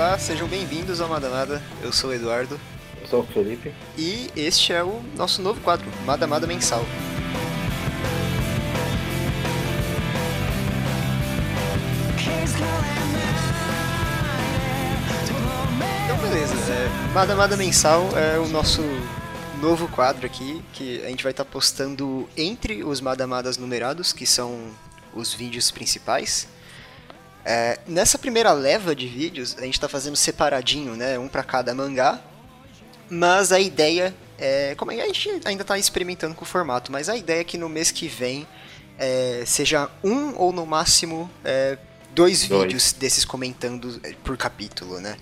Olá, sejam bem-vindos ao Madamada. Eu sou o Eduardo. Eu sou o Felipe. E este é o nosso novo quadro, Madamada Mensal. Então, beleza. É, Madamada Mensal é o nosso novo quadro aqui, que a gente vai estar postando entre os Madamadas numerados, que são os vídeos principais. É, nessa primeira leva de vídeos, a gente está fazendo separadinho, né? Um para cada mangá. Mas a ideia é. Como é, a gente ainda está experimentando com o formato, mas a ideia é que no mês que vem é, seja um ou no máximo é, dois, dois, vídeos desses comentando por capítulo, né?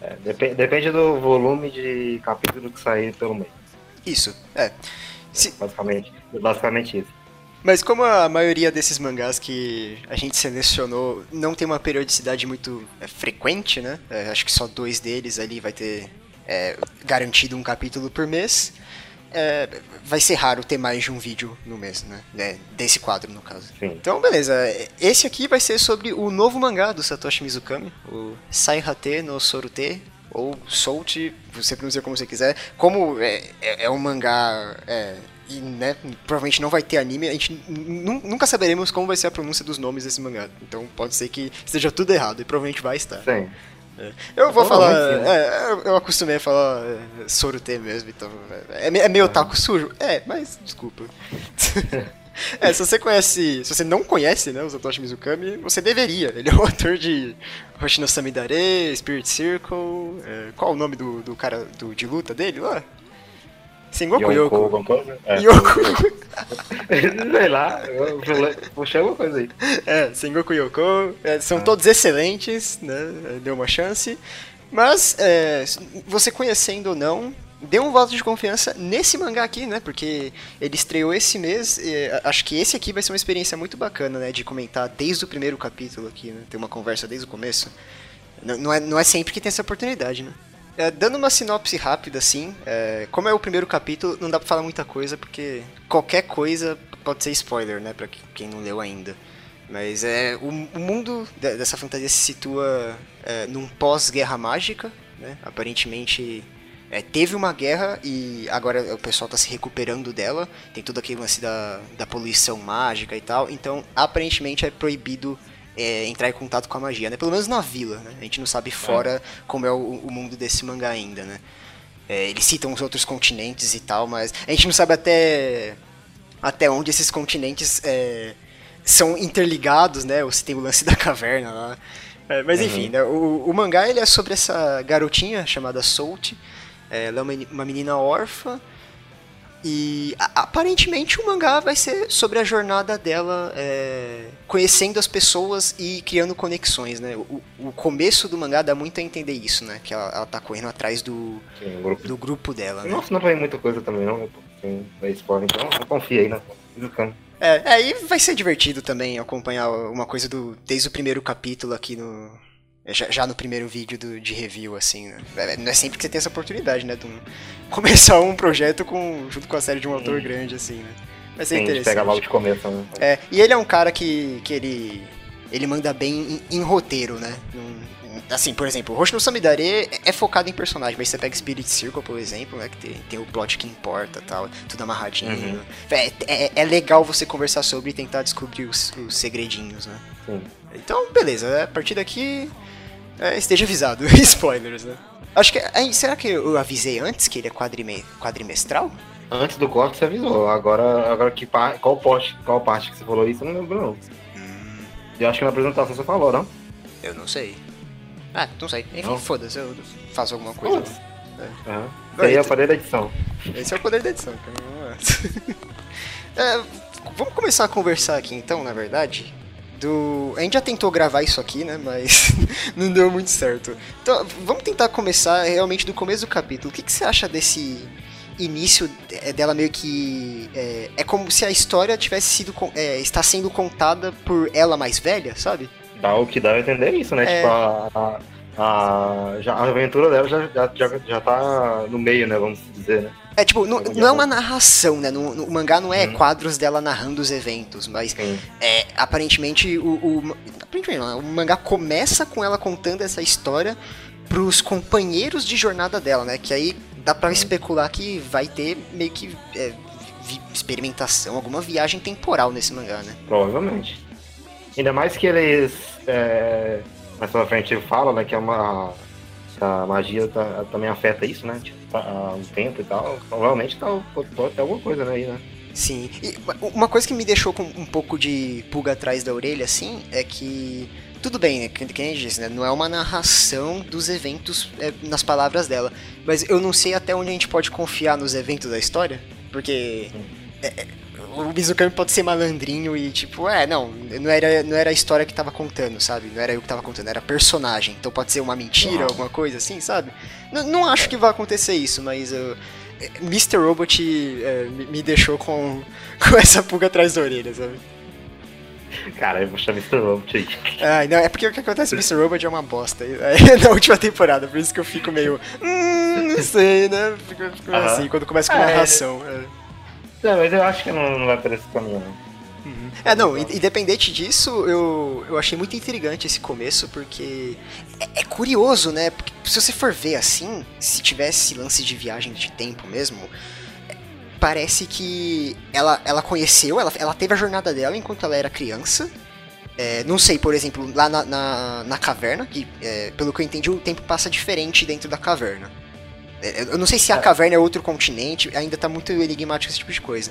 É, dep depende do volume de capítulo que sair pelo mês. Isso, é. Se... Basicamente, basicamente isso. Mas como a maioria desses mangás que a gente selecionou não tem uma periodicidade muito é, frequente, né? É, acho que só dois deles ali vai ter é, garantido um capítulo por mês. É, vai ser raro ter mais de um vídeo no mês, né? É, desse quadro, no caso. Sim. Então, beleza. Esse aqui vai ser sobre o novo mangá do Satoshi Mizukami, o Saihate no Sorute, ou Soult, você pronuncia como você quiser. Como é, é, é um mangá é, e né, provavelmente não vai ter anime, a gente nunca saberemos como vai ser a pronúncia dos nomes desse mangá. Então pode ser que esteja tudo errado e provavelmente vai estar. Sim. É. Eu vou falar. É, eu acostumei a falar é, Sorute mesmo, então. É, é meio taco sujo? É, mas desculpa. É, se você conhece. Se você não conhece, né, o Satoshi Mizukami, você deveria. Ele é o autor de Hoshino Samidare, Spirit Circle. É, qual o nome do, do cara do, de luta dele lá? Sengoku Yoko. Yoko. É. Yoko. Sei lá, puxei alguma coisa aí. É, Sengoku Yoko. É, são ah. todos excelentes, né? Deu uma chance. Mas, é, você conhecendo ou não, dê um voto de confiança nesse mangá aqui, né? Porque ele estreou esse mês. acho que esse aqui vai ser uma experiência muito bacana, né? De comentar desde o primeiro capítulo aqui, né? Ter uma conversa desde o começo. Não, não, é, não é sempre que tem essa oportunidade, né? É, dando uma sinopse rápida, assim, é, como é o primeiro capítulo, não dá pra falar muita coisa, porque qualquer coisa pode ser spoiler, né, pra quem não leu ainda. Mas é o, o mundo dessa fantasia se situa é, num pós-guerra mágica, né? Aparentemente é, teve uma guerra e agora o pessoal está se recuperando dela. Tem todo aquele lance da, da poluição mágica e tal. Então, aparentemente é proibido é, entrar em contato com a magia, né? Pelo menos na vila, né? A gente não sabe fora é. como é o, o, mundo desse mangá ainda, né? É, eles citam os outros continentes e tal, mas a gente não sabe até até onde esses continentes é, são interligados, né? Ou se tem o lance da caverna lá. É, mas enfim, uhum. né? o, o, mangá ele é sobre essa garotinha chamada Soult. Ela é uma, uma menina órfã e a, aparentemente o mangá vai ser sobre a jornada dela é, conhecendo as pessoas e criando conexões, né? O, o, começo do mangá dá muito a entender isso, né? Que ela, ela tá correndo atrás do, Sim, grupo. do grupo dela. Né? Nossa, não vai muita coisa também, não. Tem spoiler, então eu confio aí, né? É, aí é, vai ser divertido também acompanhar uma coisa do desde o primeiro capítulo aqui no, já, já, no primeiro vídeo do, de review, assim, né? É, não é sempre que você tem essa oportunidade, né? De um, começar um projeto com, junto com a série de um autor grande, assim, né? Vai ser Sim, interessante. pega logo de começo, né? É, e ele é um cara que, que ele, ele manda bem em, em roteiro, né? assim, por exemplo, o Hoshino Samidare é, é focado em personagem, mas você pega Spirit Circle, por exemplo, né? Que tem, tem o plot que importa tal, tudo amarradinho. Uhum. É, é, é, legal você conversar sobre e tentar descobrir os, os segredinhos, né? Sim. Então, beleza, a partir daqui é, esteja avisado. Spoilers, né? Acho que. será que eu avisei antes que ele é quadrime, quadrimestral? Antes do corte você avisou. Agora, agora que par, qual, post, qual parte que você falou isso, eu não lembro não. Hum. Eu acho que na apresentação você falou, não? Eu não sei. Ah, não sei. Enfim, foda-se, eu faço alguma coisa. É. Uhum. Esse aí é o poder da edição. Esse é o poder da edição, é, vamos começar a conversar aqui então, na verdade do. A gente já tentou gravar isso aqui, né? Mas não deu muito certo. Então, vamos tentar começar realmente do começo do capítulo. O que, que você acha desse início dela meio que. É, é como se a história tivesse sido. É, está sendo contada por ela mais velha, sabe? Dá o que dá a entender isso, né? É... Tipo, a, a, a, já, a aventura dela já, já, já, já tá no meio, né? Vamos dizer, né? É tipo, não, não é uma narração, né? No, no, o mangá não é Uhum. quadros dela narrando os eventos, mas Sim. é, aparentemente o, o, aparentemente não, né? o mangá começa com ela contando essa história pros companheiros de jornada dela, né? Que aí dá pra especular que vai ter meio que é, vi- experimentação, alguma viagem temporal nesse mangá, né? Provavelmente. Ainda mais que eles. É, mais pra frente fala, né, que é uma. A magia tá- também afeta isso, né? Tipo, o tempo e tal. Provavelmente tá, pode ter alguma coisa né, aí, né? Sim. E uma coisa que me deixou com um pouco de pulga atrás da orelha, assim, é que. Tudo bem, né? Que nem disse, né? Não é uma narração dos eventos é, nas palavras dela. Mas eu não sei até onde a gente pode confiar nos eventos da história. Porque. é, é, o Mizukami pode ser malandrinho e tipo, é, não, não era, não era a história que tava contando, sabe? Não era eu que tava contando, era personagem. Então pode ser uma mentira, Ah. alguma coisa assim, sabe? Não, não acho que vai acontecer isso, mas eu, é, Mr. Robot é, me, deixou com, com essa pulga atrás da orelha, sabe? Cara, eu vou chamar Mr. Robot aí. Ah, não, é porque o que acontece com Mr. Robot é uma bosta. É, na última temporada, por isso que eu fico meio. Hum, não sei, né? Fico, fico Aham. assim, quando começa com É, narração. É. Não, mas eu acho que não, não vai por esse caminho, não. É, não, in- independente disso, eu, eu achei muito intrigante esse começo, porque é, é curioso, né? Porque se você for ver assim, se tivesse lance de viagem de tempo mesmo, parece que ela, ela conheceu, ela, ela teve a jornada dela enquanto ela era criança. É, não sei, por exemplo, lá na, na, na caverna, que é, pelo que eu entendi, o tempo passa diferente dentro da caverna. É, eu não sei se a É. caverna é outro continente, ainda tá muito enigmático esse tipo de coisa.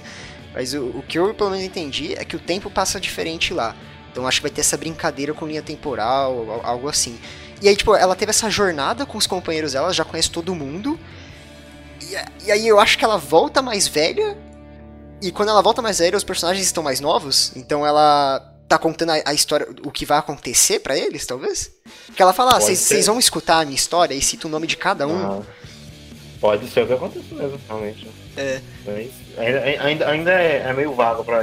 Mas o, o que eu pelo menos entendi é que o tempo passa diferente lá. Então acho que vai ter essa brincadeira com linha temporal, al- algo assim. E aí, tipo, ela teve essa jornada com os companheiros dela, já conhece todo mundo. E, e aí eu acho que ela volta mais velha. E quando ela volta mais velha, os personagens estão mais novos. Então ela tá contando a, a história, o que vai acontecer pra eles, talvez? Porque ela fala, ah, vocês vocês vão escutar a minha história e cita o nome de cada um. Ah, pode ser o que aconteceu mesmo, realmente. É. Mas ainda, ainda, ainda é, é meio vago pra,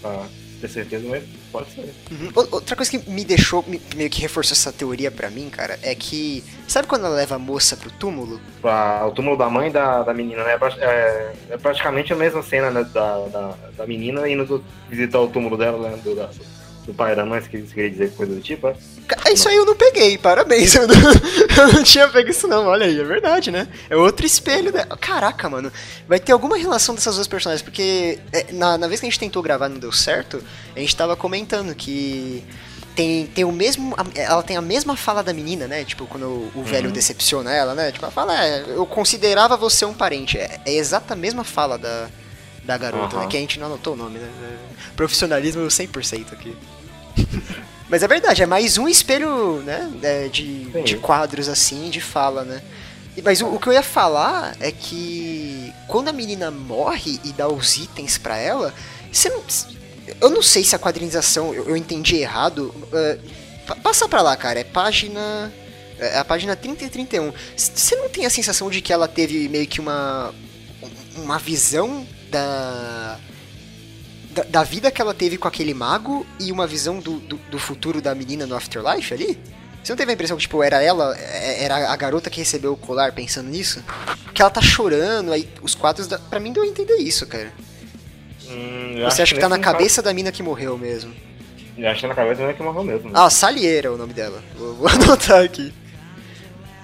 pra ter certeza, mas pode ser. Uhum. Outra coisa que me deixou, me- meio que reforçou essa teoria pra mim, cara, é que. Sabe quando ela leva a moça pro túmulo? Pra, o túmulo da mãe da, da menina, né? É, é- é praticamente a mesma cena né, da, da, da menina indo visitar o túmulo dela, né? Do, da- do pai e da mãe, se queria dizer coisa do tipo, é? Isso aí eu não peguei, parabéns. Eu não, eu não tinha pego isso, não. Olha aí, é verdade, né? É outro espelho dela. Caraca, mano. Vai ter alguma relação dessas duas personagens, porque é, na, na vez que a gente tentou gravar não deu certo, a gente tava comentando que. Tem, tem o mesmo. Ela tem a mesma fala da menina, né? Tipo, quando o, o velho Uhum. decepciona ela, né? Tipo, ela fala, é, eu considerava você um parente. É, é exata a mesma fala da, da garota, Aham. né? Que a gente não anotou o nome, né? É, profissionalismo 100% aqui. Mas é verdade, é mais um espelho, né? é, de, Sim. de quadros assim, de fala, né? Mas o, o que eu ia falar é que quando a menina morre e dá os itens pra ela, você não. Eu não sei se a quadrinização eu, eu entendi errado. é, pa- passa pra lá, cara. É página. É a página 30 e 31. C- Você não tem a sensação de que ela teve meio que uma. Uma visão da. Da, da vida que ela teve com aquele mago e uma visão do, do, do futuro da menina no Afterlife ali? Você não teve a impressão que, tipo, era ela, é- era a garota que recebeu o colar pensando nisso? Que ela tá chorando, aí os quadros, da... pra mim deu a entender isso, cara. Hum, Você acha que tá na nesse caso- cabeça da mina que morreu mesmo? Eu acho que na cabeça não é que morreu mesmo. Ah, Salieira é o nome dela. Vou, vou anotar aqui.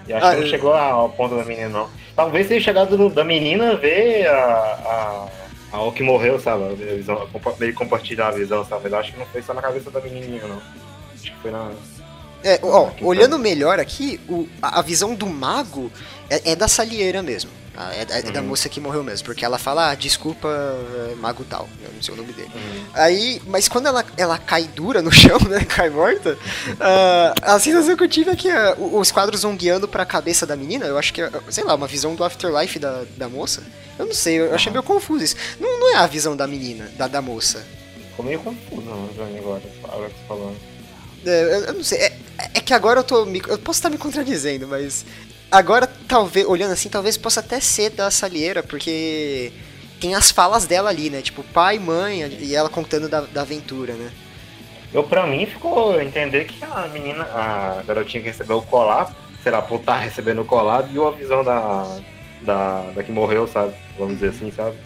Eu acho ah, que não eu- chegou ao ponto da menina, não. Talvez tenha chegado da menina ver a, a, a que morreu, sabe? A visão, meio compartilhar a visão, sabe? Mas acho que não foi só na cabeça da menininha, não. Acho que foi na. É, ó, que olhando melhor aqui, o- a, a visão do mago é, é da Salieira mesmo. Tá? É, é da Uhum. moça que morreu mesmo. Porque ela fala, ah, desculpa, é, mago tal. Eu não sei o nome dele. Hum. Aí, mas quando ela, ela cai dura no chão, né? Cai morta, ah, a sensação que eu tive é que ah, o- os quadros vão guiando pra cabeça da menina. Eu acho que é, sei lá, uma visão do afterlife da, da moça. Eu não sei, eu achei meio confuso isso. Não, não é a visão da menina, da, da moça. Ficou meio confuso, não, Johnny, agora. Agora que você falando. É, eu, eu não sei. É, é que agora eu tô. me- eu posso estar me contradizendo, mas. Agora, talvez, olhando assim, talvez possa até ser da Salieira, porque tem as falas dela ali, né? Tipo, pai, mãe, e ela contando da, da aventura, né? Eu, pra mim, ficou entender que a menina, a garotinha que recebeu o colar, sei lá, por estar recebendo o colar, viu a visão da, da, da que morreu, sabe? vamos dizer assim, sabe?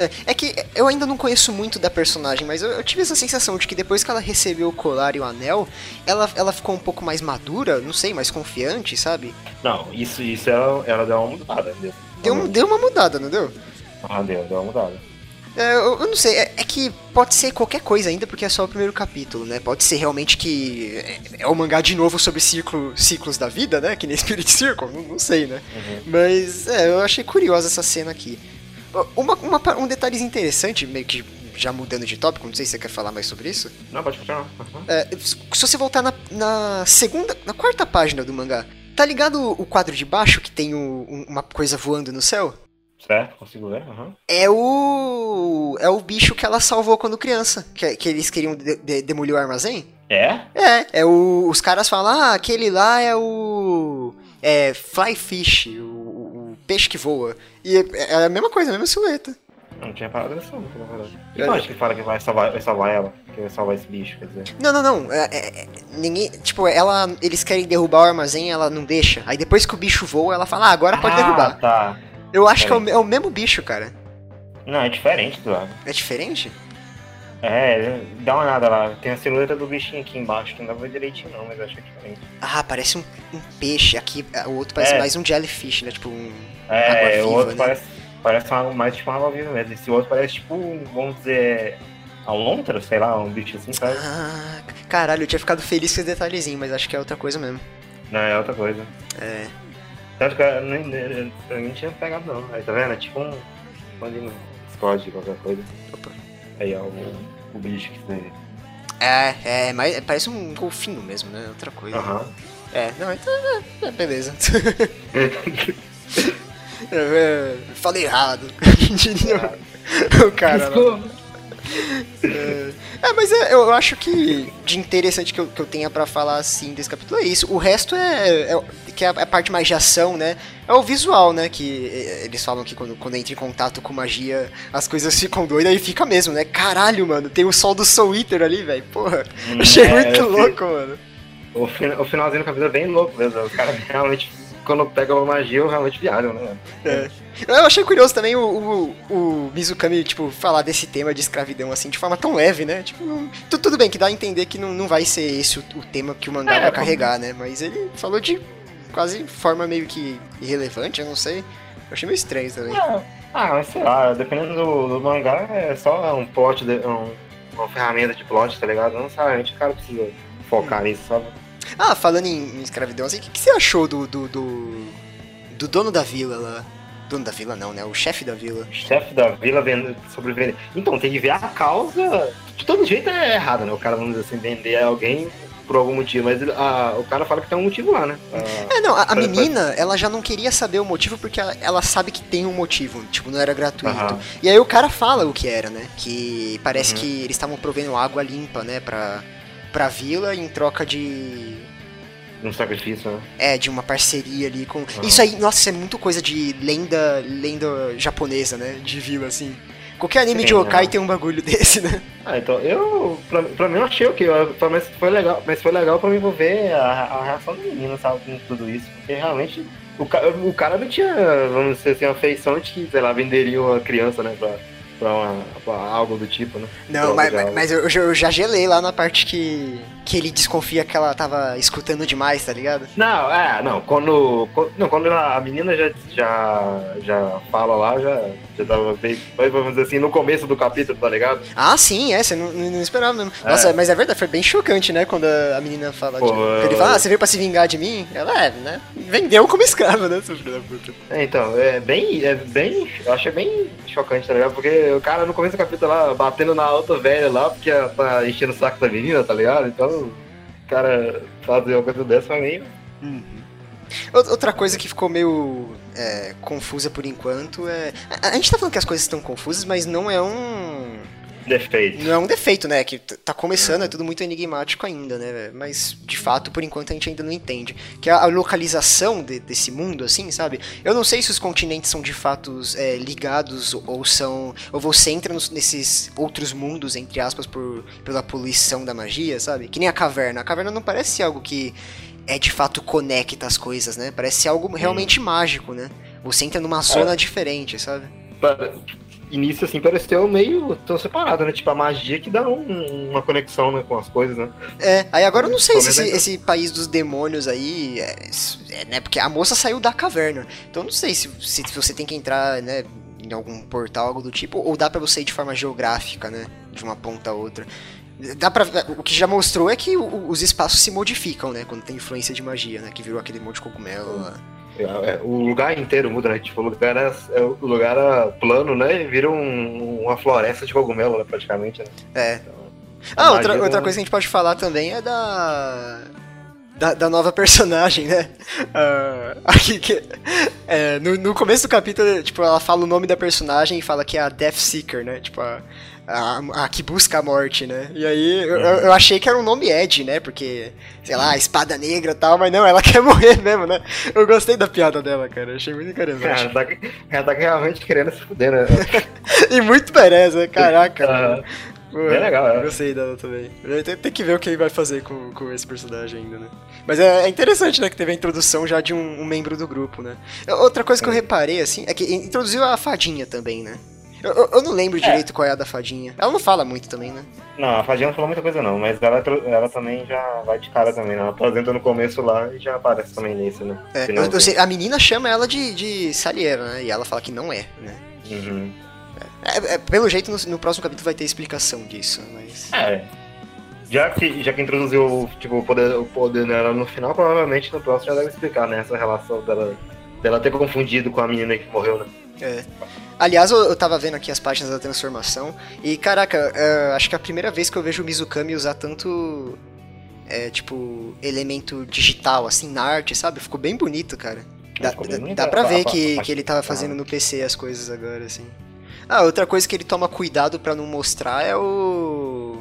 É, é que eu ainda não conheço muito da personagem, mas eu, eu, tive essa sensação de que depois que ela recebeu o colar e o anel, ela, ela ficou um pouco mais madura, não sei, mais confiante, sabe? Não, isso, isso ela, ela deu uma mudada. Deu, deu, deu uma mudada, não deu? Ah, deu, deu uma mudada. É, eu, eu, não sei, é, é, que pode ser qualquer coisa ainda, porque é só o primeiro capítulo, né? Pode ser realmente que é, é o mangá de novo sobre ciclo, ciclos da vida, né? Que nem Spirit Circle, não, não sei, né? Uhum. Mas é, eu achei curiosa essa cena aqui. Uma, uma, um detalhe interessante, meio que já mudando de tópico, não sei se você quer falar mais sobre isso. Não, pode continuar. Uhum. É, se você voltar na, na, segunda, na quarta página do mangá, tá ligado o quadro de baixo que tem o, uma coisa voando no céu? Certo, consigo ver. Uhum. É o. É o bicho que ela salvou quando criança. Que, que eles queriam de, de, demolir o armazém. É? É, é o. Os caras falam, ah, aquele lá é o. É Fly Fish, o peixe que voa. E é, é a mesma coisa, a mesma silhueta. Não tinha parado nessa nunca, na verdade. E é. que fala que vai salvar, vai salvar ela? Que vai salvar esse bicho, quer dizer. Não, não, não. É, é, ninguém. Tipo, ela. Eles querem derrubar o armazém ela não deixa. Aí depois que o bicho voa, ela fala, ah, agora pode ah, derrubar. Tá. Eu acho que é o, é o, mesmo bicho, cara. Não, é diferente do lado. É diferente? É, dá uma olhada lá. Tem a silhueta do bichinho aqui embaixo, que não dá direitinho não, mas acho que é diferente. Ah, parece um, um peixe. Aqui, o outro parece é. mais um jellyfish, né? Tipo um. É, o outro né? parece, parece uma, mais tipo uma água viva mesmo. Esse outro parece tipo, vamos dizer, a lontra, sei lá, um bicho assim, sabe? Ah, caralho, eu tinha ficado feliz com esse detalhezinho, mas acho que é outra coisa mesmo. Não, é outra coisa. É. Tanto que eu nem, eu nem tinha pegado não. Aí tá vendo? É tipo um. No Discord, qualquer coisa. Opa. Aí é o, o bicho que você. É, é, mas parece um golfinho mesmo, né? Outra coisa. Aham. É, não, então. É, é beleza. É, falei errado. o cara. É, é, mas é, eu acho que de interessante que eu, que eu tenha para falar assim desse capítulo é isso. O resto é, é que é a, parte mais de ação, né? É o visual, né? Que eles falam que quando, quando entra em contato com magia, as coisas ficam doidas e fica mesmo, né? Caralho, mano, tem o sol do Soul Eater ali, velho. Porra, hum, achei é, muito louco, mano. O, o finalzinho do capítulo é bem louco mesmo. Os caras realmente quando pega uma magia, eu realmente viajam, né? É. Eu achei curioso também o, o, o, Mizukami, tipo, falar desse tema de escravidão, assim, de forma tão leve, né? Tipo, não, tudo bem que dá a entender que não, não vai ser esse o, o tema que o mangá é, vai carregar, né? Mas ele falou de quase forma meio que irrelevante, eu não sei. Eu achei meio estranho também. É. Ah, mas sei lá, dependendo do, do mangá, é só um plot, de, um, uma ferramenta de plot, tá ligado? Não necessariamente o cara precisa focar hum. nisso, sabe? Ah, falando em, em escravidão, assim, o que, que, você achou do, do, do, do, dono da vila lá? Dono da vila não, né? O chefe da vila. Chefe da vila vendo, sobrevivendo. Então, tem que ver a causa. De todo jeito é errado, né? O cara, vamos dizer assim, vender alguém por algum motivo, mas a, o cara fala que tem um motivo lá, né? A, é, não, a, a menina, ela já não queria saber o motivo porque ela, ela sabe que tem um motivo, tipo, não era gratuito. Uhum. E aí o cara fala o que era, né? Que parece uhum. que eles estavam provendo água limpa, né, pra, pra vila em troca de. Um sacrifício, né? É, de uma parceria ali com. Uhum. Isso aí, nossa, isso é muito coisa de lenda, lenda japonesa, né? De vila, assim. Qualquer anime Sim, de Yokai tem um bagulho desse, né? Ah, então, eu. Pra, pra mim eu achei o okay, que? Mas foi legal, mas foi legal pra mim ver a, a reação do menino, sabe, com tudo isso. Porque realmente. O, o cara não tinha, vamos dizer assim, uma feição de que, sei lá, venderia uma criança, né? Pra, pra, uma, pra algo do tipo, né? Não, mas, mas eu, eu, já gelei lá na parte que, que ele desconfia que ela tava escutando demais, tá ligado? Não, é, não, quando. quando não, quando a menina já, já, já fala lá, já, já tava bem, vamos dizer assim, no começo do capítulo, tá ligado? Ah, sim, é, você não, não esperava mesmo. É. Nossa, mas é verdade, foi bem chocante, né, quando a menina fala, Pô, tipo, ele fala, ah, você veio pra se vingar de mim? Ela, é, né, vendeu como escrava, né. É, então, é bem, é bem, eu achei bem chocante, tá ligado? Porque o cara no começo do capítulo lá, batendo na outra velha lá, porque ela tá enchendo o saco da menina, tá ligado? Então, o cara fazer uma coisa dessa pra mim... Uhum. Outra coisa que ficou meio é, confusa por enquanto é. A, a, gente tá falando que as coisas estão confusas, mas não é um defeito. Não é um defeito, né? Que tá começando, é tudo muito enigmático ainda, né? Mas, de fato, por enquanto a gente ainda não entende. Que a, localização de, desse mundo, assim, sabe? Eu não sei se os continentes são de fato é, ligados ou são. Ou você entra nos, nesses outros mundos, entre aspas, por, pela poluição da magia, sabe? Que nem a caverna. A caverna não parece algo que é de fato conecta as coisas, né? Parece algo realmente hum. mágico, né? Você entra numa zona é. diferente, sabe? Para- início assim pareceu meio tão separado, né? Tipo, a magia que dá um- uma conexão né, com as coisas, né? É, aí agora eu não sei se esse, menos- esse país dos demônios aí. É, é, né? Porque a moça saiu da caverna. Então eu não sei se, se você tem que entrar, né? Em algum portal, algo do tipo, ou dá pra você ir de forma geográfica, né? De uma ponta a outra. Dá pra, o que já mostrou é que os espaços se modificam, né? Quando tem influência de magia, né? Que virou aquele monte de cogumelo lá. É, é, o lugar inteiro muda, né? Tipo, o lugar era, é, o lugar era plano, né? E vira um- uma floresta de cogumelo, né, praticamente, né? É. Então, Ah, outra, outra coisa que a gente pode falar também é da. Da, da nova personagem, né? Ah, aqui que. é, no, no começo do capítulo, tipo, ela fala o nome da personagem e fala que é a Death Seeker, né? Tipo, a, a, a que busca a morte, né? E aí eu, eu- eu achei que era um nome Ed, né? Porque, sei lá, espada negra e tal, mas não, ela quer morrer mesmo, né? Eu gostei da piada dela, cara. Achei muito Cara, interessante. ela tá, ela tá realmente querendo se fuder, né? E muito merece, caraca. Ah, Pô, bem legal, é. Gostei dela também. Tem, tem que ver o que ele vai fazer com, com esse personagem ainda, né? Mas é, é interessante, né, que teve a introdução já de um, um membro do grupo, né? Outra coisa que eu reparei, assim, é que introduziu a fadinha também, né? Eu, eu- eu não lembro direito qual é a da fadinha. Ela não fala muito também, né? Não, a Fadinha não falou muita coisa não, mas ela, ela também já vai de cara também, né? Ela apresenta no começo lá e já aparece também nesse, né? É, eu- sei, a menina chama ela de, de Saliera, né? E ela fala que não é, né? Uhum. É, é, pelo jeito, no, no próximo capítulo vai ter explicação disso, mas... É. Já que, já que introduziu tipo, o, poder, o poder dela no final, provavelmente no próximo já deve explicar, né? Essa relação dela, dela ter confundido com a menina que morreu, né? É. Aliás, eu, eu tava vendo aqui as páginas da transformação e, caraca, é, acho que é a primeira vez que eu vejo o Mizukami usar tanto, é, tipo, elemento digital, assim, na arte, sabe? Ficou bem bonito, cara. Dá, dá, bonito, dá pra a- ver que, que ele tava fazendo no PC as coisas agora, assim. Ah, outra coisa que ele toma cuidado pra não mostrar é o...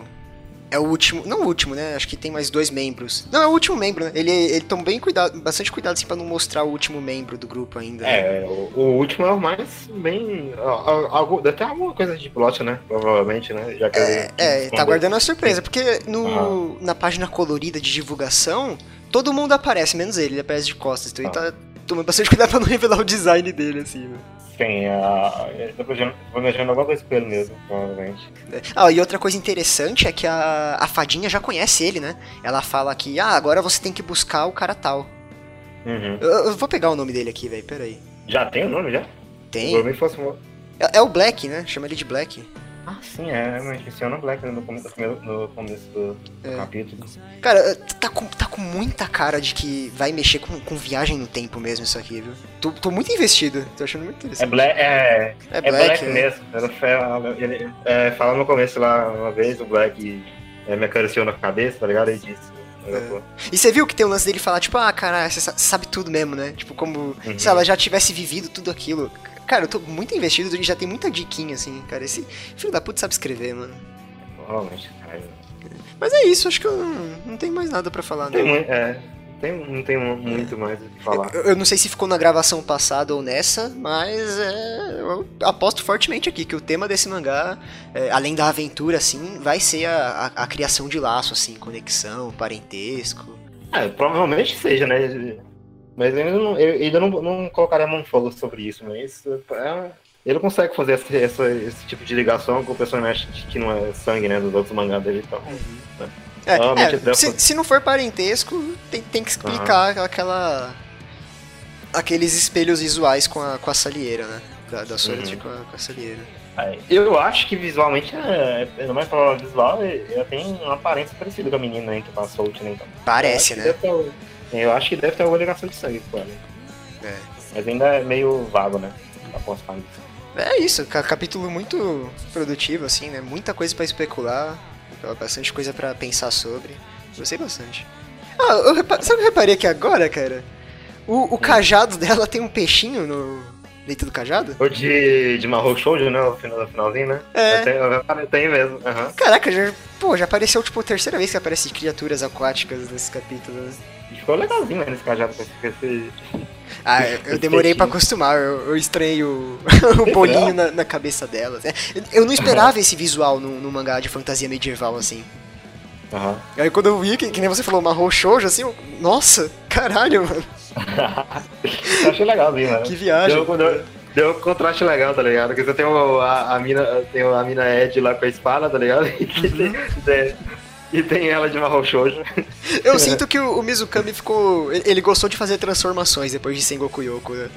É o último, não o último, né? Acho que tem mais dois membros. Não, é o último membro, né? Ele, ele toma bem cuidado, bastante cuidado assim pra não mostrar o último membro do grupo ainda. né? É, o, o último é o mais bem. Algo, deve ter alguma coisa de plot, né? Provavelmente, né? Já que É, ele- é, tá guardando a surpresa, porque no, na página colorida de divulgação, todo mundo aparece, menos ele, ele aparece de costas, então ele tá tomando bastante cuidado pra não revelar o design dele, assim, né? Sim, a, eu tô planejando- alguma coisa com ele mesmo, provavelmente. Ah, e outra coisa interessante é que a, a fadinha já conhece ele, né? Ela fala que, ah, agora você tem que buscar o cara tal. Uhum. Eu, eu vou pegar o nome dele aqui, velho, peraí. Já tem o nome já? Tem. É, é o Black, né? Chama ele de Black. Ah, sim, é, mas funciona Black né, no começo, no começo do É. capítulo. Cara, tá com, tá com muita cara de que vai mexer com, com viagem no tempo mesmo isso aqui, viu? Tô, tô muito investido, tô achando muito É interessante. Black, é, É é Black, Black, né? mesmo. Ele, fala- ele é, fala no começo lá, uma vez, o Black é, me acariciou na cabeça, tá ligado? Ele disse. É. E você viu que tem o lance dele falar, tipo, ah, cara, você sa- sabe tudo mesmo, né? Tipo, como Uhum. se ela já tivesse vivido tudo aquilo. Cara, eu tô muito investido já tem muita diquinha, assim, cara. Esse filho da puta sabe escrever, mano. Provavelmente, cara. Mas é isso, acho que eu não, não tenho mais nada pra falar, Tem muito, é, tem, não tem muito mais o que falar. Eu, eu não sei se ficou na gravação passada ou nessa, mas é, eu aposto fortemente aqui que o tema desse mangá, é, além da aventura, assim, vai ser a, a- a criação de laço, assim, conexão, parentesco. É, provavelmente seja, né? Mas eu ainda não, eu ainda não, não colocaria a mão no fogo sobre isso, mas é, ele consegue fazer esse, essa- esse tipo de ligação com o personagem que não é sangue, né? Dos outros mangás dele então. É, Provavelmente é, deve se, fazer. se não for parentesco, tem, tem que explicar aquela. aqueles espelhos visuais com a, com a salieira, né? Da, da Uhum. com, a, com a salieira. É, Eu acho que visualmente, é, ainda mais pela visual, ela tem uma aparência parecida com a menina aí que passou o né? Então. Parece, né? deve ter- eu acho que deve ter alguma ligação de sangue com ela. É. Mas ainda é meio vago, né? Isso. É isso, ca- capítulo muito produtivo, assim, né? Muita coisa pra especular, bastante coisa pra pensar sobre. Gostei bastante. Ah, eu repa- sabe o que eu reparei aqui agora, cara? O, o cajado dela tem um peixinho no dentro do cajado? O de, de Mahou Shoujo, né? No final, finalzinho, né? É. Tem mesmo. aham. Caraca, já, pô, já apareceu, tipo, a terceira vez que aparece criaturas aquáticas nesse capítulo. né? E Ficou legalzinho, né? Nesse cajado com esse-. Ah, eu, demorei pra acostumar, eu, eu estranhei o, o bolinho na, na cabeça delas. né? Eu não esperava esse visual num, num mangá de fantasia medieval, assim. Aham. Aí quando eu vi, que, que nem você falou, Mahou Shoujo, assim, eu, nossa, caralho, mano, Eu achei legalzinho, né? que viagem. Deu, deu, deu um contraste legal, tá ligado? Porque você tem o, a, a, mina, tem a mina Ed lá com a espada, tá ligado? Tem, e tem ela de Mahou Shoujo. Eu sinto que o, o Mizukami ficou. Ele gostou de fazer transformações depois de Sengoku Yoko, né?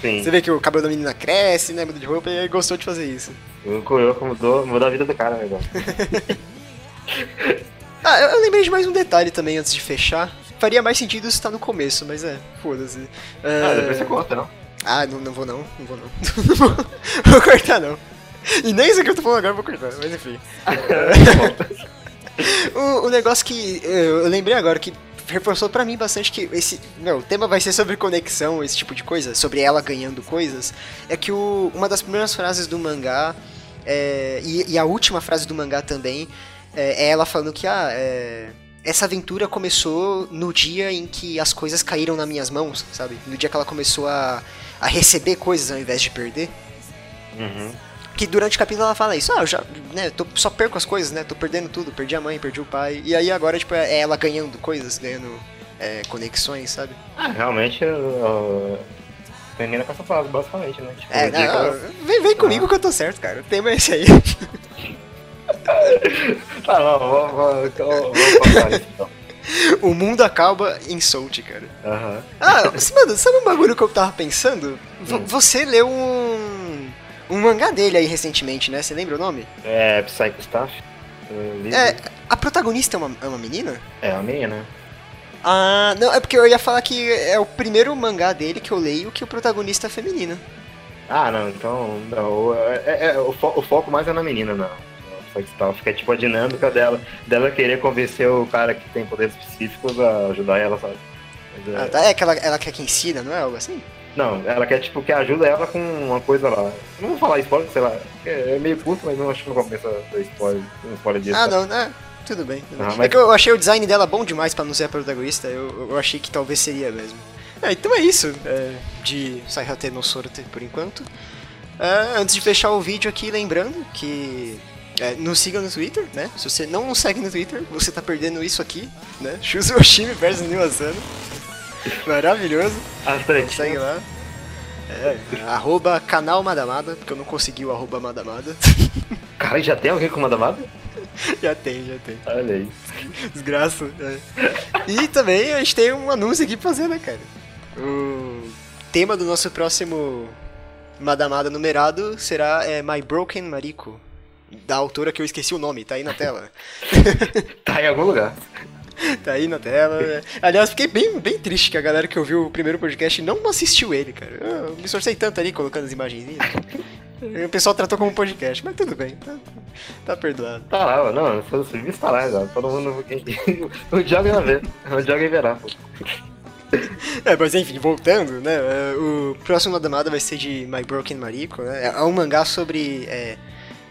Sim. Você vê que o cabelo da menina cresce, né? Muda de roupa e ele gostou de fazer isso. O Yoko mudou, mudou a vida do cara, né? ah, eu, eu lembrei de mais um detalhe também antes de fechar. Faria mais sentido se tá no começo, mas é, foda-se. Ah, depois você conta, não? Ah, não, não vou não, não vou não. vou cortar não. E nem isso que eu tô falando agora eu vou cortar, mas enfim. o, o negócio que eu lembrei agora que reforçou para mim bastante que esse meu, o tema vai ser sobre conexão, esse tipo de coisa, sobre ela ganhando coisas, é que o, uma das primeiras frases do mangá é, e, e, a última frase do mangá também é, é ela falando que ah, é, essa aventura começou no dia em que as coisas caíram nas minhas mãos, sabe? No dia que ela começou a, a receber coisas ao invés de perder. Uhum. Que durante o capítulo ela fala isso, ah, eu já, né, tô, só perco as coisas, né, tô perdendo tudo, perdi a mãe, perdi o pai, e aí agora, tipo, é ela ganhando coisas, ganhando é, conexões, sabe? Ah, realmente, uh, menina com essa frase, basicamente, né? Tipo, é, não, ela... vem, vem comigo ah. que eu tô certo, cara, o tema é esse aí. tá, não, vamos, vamos, vamos passar isso então. O mundo acaba em Soult, cara. Uhum. Ah, mano, sabe um bagulho que eu tava pensando? Hum. Você leu um. Um mangá dele aí recentemente, né? Você lembra o nome? É, Psycho Staff. É, a protagonista é uma, é uma menina? É, uma menina. Ah, não, é porque eu ia falar que é o primeiro mangá dele que eu leio que o protagonista é feminino. Ah, não, então. Não, é, é, é o, fo o foco mais é na menina, não. Tal. Fica tipo a dinâmica dela, dela querer convencer o cara que tem poderes específicos a ajudar ela, sabe? Mas, é... Ah, tá, é que ela, ela quer que ensina, não é algo assim? Não, ela quer tipo que ajuda ela com uma coisa lá. Não vou falar spoiler, sei lá. É meio curto, mas não acho que não compensa dar spoiler, um spoiler disso. Ah, não, né? Tudo bem. Tudo bem. mas... É que eu achei o design dela bom demais pra não ser a protagonista, eu, eu achei que talvez seria mesmo. É, então é isso é, de Saihate no Sorte por enquanto. É, antes de fechar o vídeo aqui, lembrando que é, nos siga no Twitter, né? Se você não nos segue no Twitter, você tá perdendo isso aqui, né? Shuzo Oshimi versus New Asano. Maravilhoso. Bastante. Segue lá. É, arroba canal Madamada, porque eu não consegui o arroba Madamada. Cara, já tem alguém com Madamada? já tem, já tem. Olha aí. Desgraça. É. E também a gente tem um anúncio aqui pra fazer, né, cara? O tema do nosso próximo Madamada numerado será é, My Broken Mariko da autora que eu esqueci o nome, tá aí na tela. tá em algum lugar. tá aí na tela. Aliás, fiquei bem, bem triste que a galera que ouviu o primeiro podcast não assistiu ele, cara. Eu me esforcei tanto ali colocando as imagens. O pessoal tratou como podcast, mas tudo bem, tá, tá perdoado. Tá lá, não, o serviço tá lá, já. todo mundo. o Diogo ia ver, o Diogo verá, pô. É, mas enfim, voltando, né? O próximo Adamada vai ser de My Broken Mariko, né? É um mangá sobre é,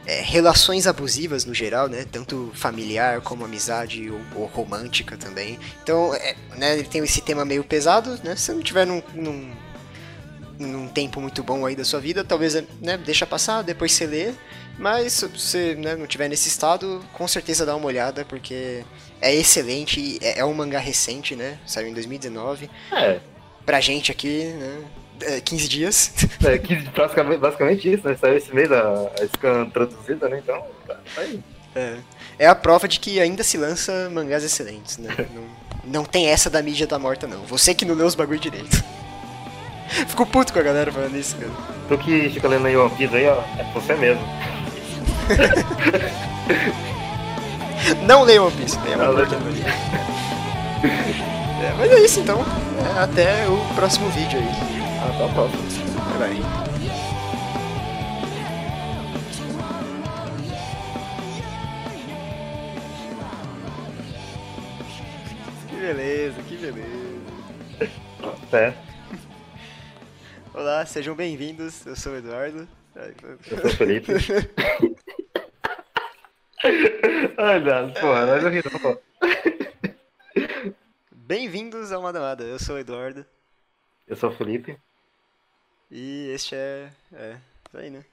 é, relações abusivas no geral, né? Tanto familiar como amizade ou, ou romântica também. Então, é, né, ele tem esse tema meio pesado, né? Se não tiver num, num, num tempo muito bom aí da sua vida, talvez né, deixa passar, depois você lê. Mas se você né, não tiver nesse estado, com certeza dá uma olhada, porque é excelente, é, é um mangá recente, né? Saiu em 2019. É. Pra gente aqui, né? É, 15 dias. É, 15, basicamente, basicamente isso, né? Saiu esse mês a, a scan traduzida, né? Então, tá, tá aí. É. é a prova de que ainda se lança mangás excelentes, né? não, não tem essa da mídia da morta, não. Você que não leu os bagulho direito. Fico puto com a galera falando isso, cara. Tu que fica lendo aí One Piece aí, ó, é você mesmo. não leia One Piece, leia One Piece. É, mas é isso então. É, até o próximo vídeo aí. Até a próxima. Bye. Que beleza, que beleza. Até. Olá, sejam bem-vindos. Eu sou o Eduardo. Eu sou o Felipe. Ai, não, porra, nós não ri Bem-vindos ao Madamada. Eu sou o Eduardo. Eu sou o Felipe. E este é. É, isso aí, né?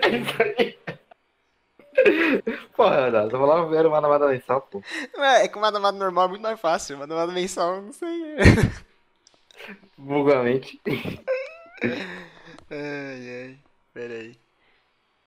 é isso aí. Porra, não, eu vou lá ver uma namada mensal, pô. É, é que uma namada normal é muito mais fácil, uma namada mensal, não sei. Vulgarmente. ai, ai. Pera aí.